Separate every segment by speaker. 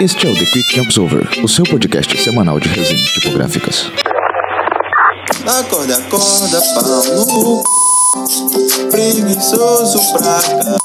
Speaker 1: Este é o The Quick Jumps Over, o seu podcast semanal de resenhas tipográficas.
Speaker 2: Acorda, acorda, pau no cu. Preguiçoso pra cá.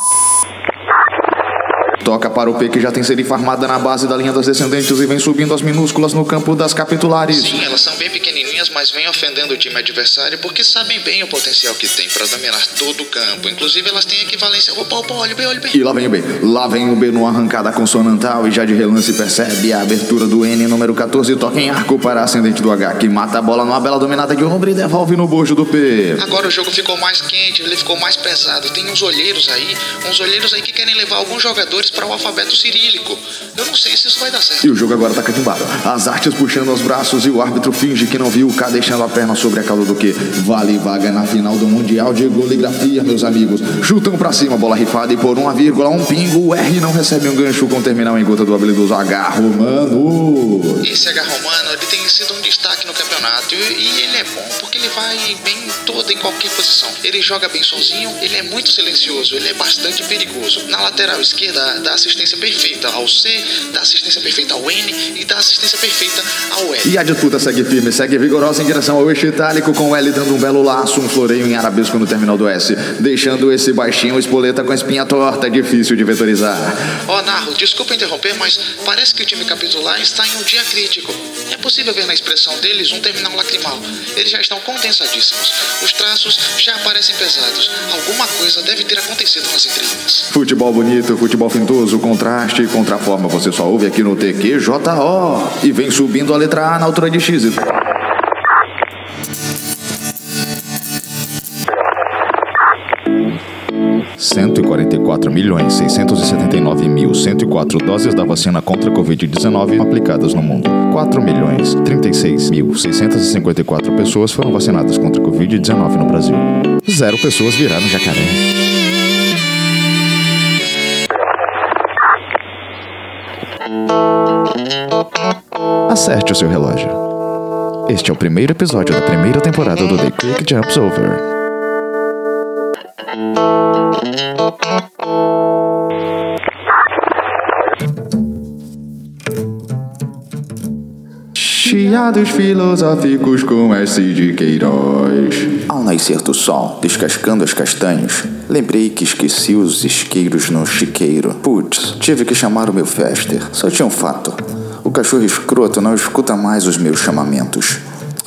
Speaker 1: Toca para o P que já tem serifa armada na base da linha das descendentes e vem subindo as minúsculas no campo das capitulares.
Speaker 3: Sim, elas são bem pequenininhas, mas vêm ofendendo o time adversário porque sabem bem o potencial que tem para dominar todo o campo. Inclusive, elas têm equivalência. Opa, opa, olha bem, olha bem.
Speaker 1: E lá vem o B. Lá vem o B no arrancada consonantal e já de relance percebe a abertura do N número 14 toca em arco para a ascendente do H que mata a bola numa bela dominada de ombro e devolve no bojo do P.
Speaker 3: Agora o jogo ficou mais quente, ele ficou mais pesado. Tem uns olheiros aí, uns olheiros aí que querem levar alguns jogadores para o alfabeto cirílico. Eu não sei se isso vai dar certo.
Speaker 1: E o jogo agora tá catimbado. As artes puxando os braços e o árbitro finge que não viu o K deixando a perna sobre a cauda do que vale vaga na final do Mundial de Goligrafia, meus amigos. Chutam pra cima, bola rifada e por uma vírgula, um pingo, o R não recebe um gancho com terminal em gota do habilidoso H romano.
Speaker 3: Esse H Romano, ele tem sido um destaque no campeonato e, ele é bom porque ele vai bem em toda em qualquer posição. Ele joga bem sozinho, ele é muito silencioso, ele é bastante perigoso. Na lateral esquerda, dá assistência perfeita ao C, dá assistência perfeita ao N e dá assistência perfeita.
Speaker 1: E a disputa segue firme, segue vigorosa em direção ao eixo itálico, com o L dando um belo laço, um floreio em arabesco no terminal do S, deixando esse baixinho espoleta com a espinha torta, difícil de vetorizar.
Speaker 3: Ó, Narro, desculpa interromper, mas parece que o time capitular está em um dia crítico. É possível ver na expressão deles um terminal lacrimal. Eles já estão condensadíssimos. Os traços já parecem pesados. Alguma coisa deve ter acontecido nas entrelinhas.
Speaker 1: Futebol bonito, futebol fintoso, contraste e contraforma, você só ouve aqui no TQJO. E vem subindo a letra A na altura de X. 144.679.104 doses da vacina contra a Covid-19 aplicadas no mundo. 4.036.654 pessoas foram vacinadas contra a Covid-19 no Brasil. Zero pessoas viraram jacaré. Acerte o seu relógio. Este é o primeiro episódio da primeira temporada do The Quick Jumps Over. Chiados filosóficos com S de Queiroz. Ao nascer do sol, descascando as castanhas, lembrei que esqueci os isqueiros no chiqueiro. Putz, tive que chamar o meu Fester. Só tinha um fato: o cachorro escroto não escuta mais os meus chamamentos.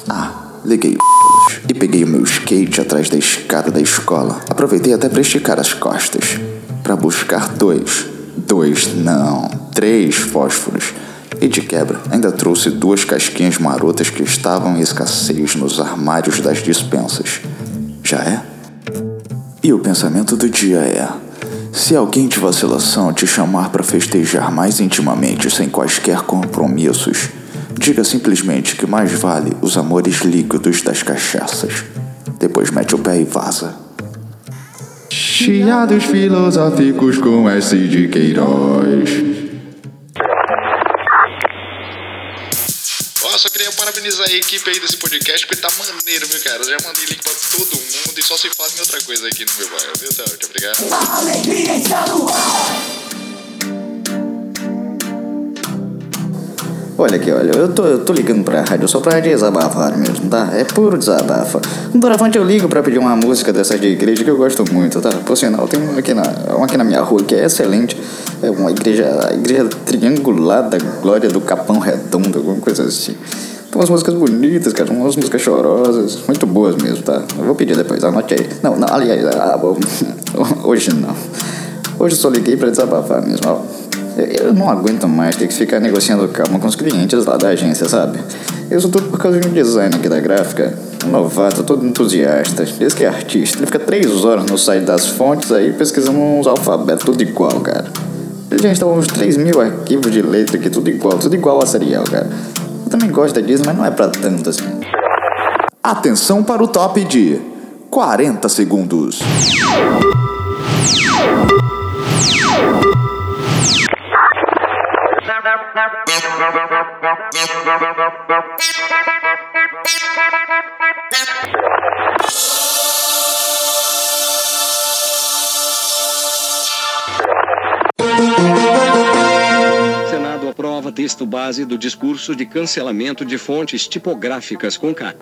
Speaker 1: Ah, liguei e peguei o meu skate atrás da escada da escola. Aproveitei até para esticar as costas, para buscar dois, dois não, três fósforos. E de quebra, ainda trouxe duas casquinhas marotas que estavam em escassez nos armários das dispensas. Já é? E o pensamento do dia é: se alguém de vacilação te chamar para festejar mais intimamente sem quaisquer compromissos, diga simplesmente que mais vale os amores líquidos das cachaças. Depois mete o pé e vaza. Chiados filosóficos com S de Queiroz.
Speaker 3: Queria parabenizar a equipe aí desse podcast porque tá maneiro, viu, cara? Eu já mandei link pra todo mundo e só se faz em outra coisa aqui no meu bairro, viu, Tati? Obrigado.
Speaker 4: Olha aqui, olha, eu tô, eu tô ligando pra rádio só pra desabafar mesmo, tá? É puro desabafo. Doravante eu ligo pra pedir uma música dessa de igreja que eu gosto muito, tá? Por sinal, tem uma aqui na, uma aqui na minha rua que é excelente. É uma igreja, a igreja triangular da glória do Capão Redondo, alguma coisa assim. Tem umas músicas bonitas, cara, umas músicas chorosas, muito boas mesmo, tá? Eu vou pedir depois, anote aí. Não, não, aliás, ah, bom, hoje não. Hoje eu só liguei pra desabafar mesmo, ó. Eu não aguento mais ter que ficar negociando calma com os clientes lá da agência, sabe? Isso tudo por causa de um design aqui da gráfica. Um novato, todo entusiasta, diz que é artista. Ele fica três horas no site das fontes aí pesquisando uns alfabetos, tudo igual, cara. Já instalou uns 3 mil arquivos de letra aqui, tudo igual, tudo igual a serial, cara. Também gosto da Disney, mas não é pra tanto assim.
Speaker 1: Atenção para o top de 40 segundos.
Speaker 5: Texto base do discurso de cancelamento de fontes tipográficas com K.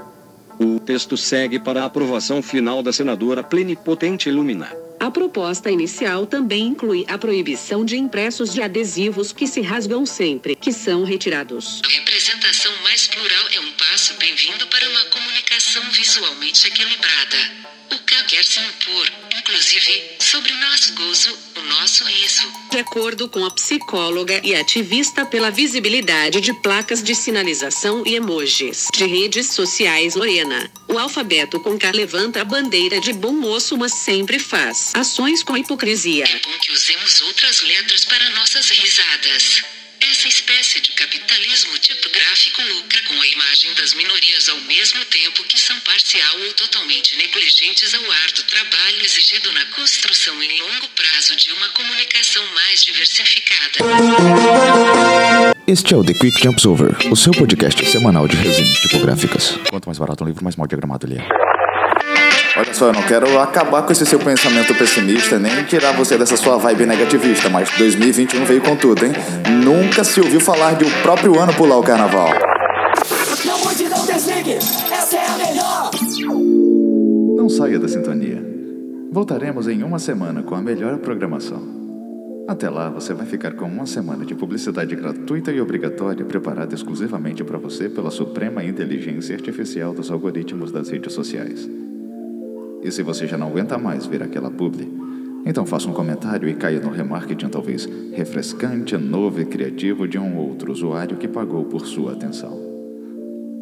Speaker 5: O texto segue para a aprovação final da senadora plenipotente Lumina.
Speaker 6: A proposta inicial também inclui a proibição de impressos de adesivos que se rasgam sempre que são retirados.
Speaker 7: A representação mais plural é um passo bem-vindo para uma comunicação visualmente equilibrada. O K quer se impor, inclusive, sobre o nosso gozo, o nosso riso.
Speaker 6: De acordo com a psicóloga e ativista pela visibilidade de placas de sinalização e emojis de redes sociais Lorena, o alfabeto com K levanta a bandeira de bom moço, mas sempre faz ações com hipocrisia.
Speaker 7: É bom que usemos outras letras para nossas risadas. Essa espécie de capitalismo tipográfico lucra com a imagem das minorias ao mesmo tempo que são parcial ou totalmente negligentes ao árduo trabalho exigido na construção em longo prazo de uma comunicação mais diversificada.
Speaker 1: Este é o The Quick Jumps Over, o seu podcast semanal de resenhas tipográficas. Quanto mais barato um livro, mais mal diagramado ele é. Olha só, eu não quero acabar com esse seu pensamento pessimista, nem tirar você dessa sua vibe negativista, mas 2021 veio com tudo, hein? Nunca se ouviu falar de o próprio ano pular o carnaval.
Speaker 8: Não mude, não desligue! Essa é a melhor!
Speaker 1: Não saia da sintonia. Voltaremos em uma semana com a melhor programação. Até lá, você vai ficar com uma semana de publicidade gratuita e obrigatória preparada exclusivamente para você pela suprema inteligência artificial dos algoritmos das redes sociais. E se você já não aguenta mais ver aquela publi, então faça um comentário e caia no remarketing talvez refrescante, novo e criativo de um outro usuário que pagou por sua atenção.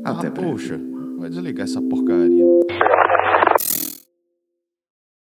Speaker 1: Até
Speaker 9: ah,
Speaker 1: breve.
Speaker 9: poxa, vai desligar essa porcaria.